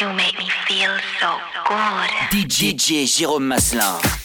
You make me feel so good. DJ, DJ Jérôme Maslin.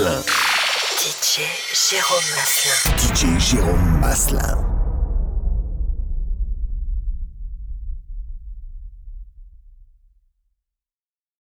Jérôme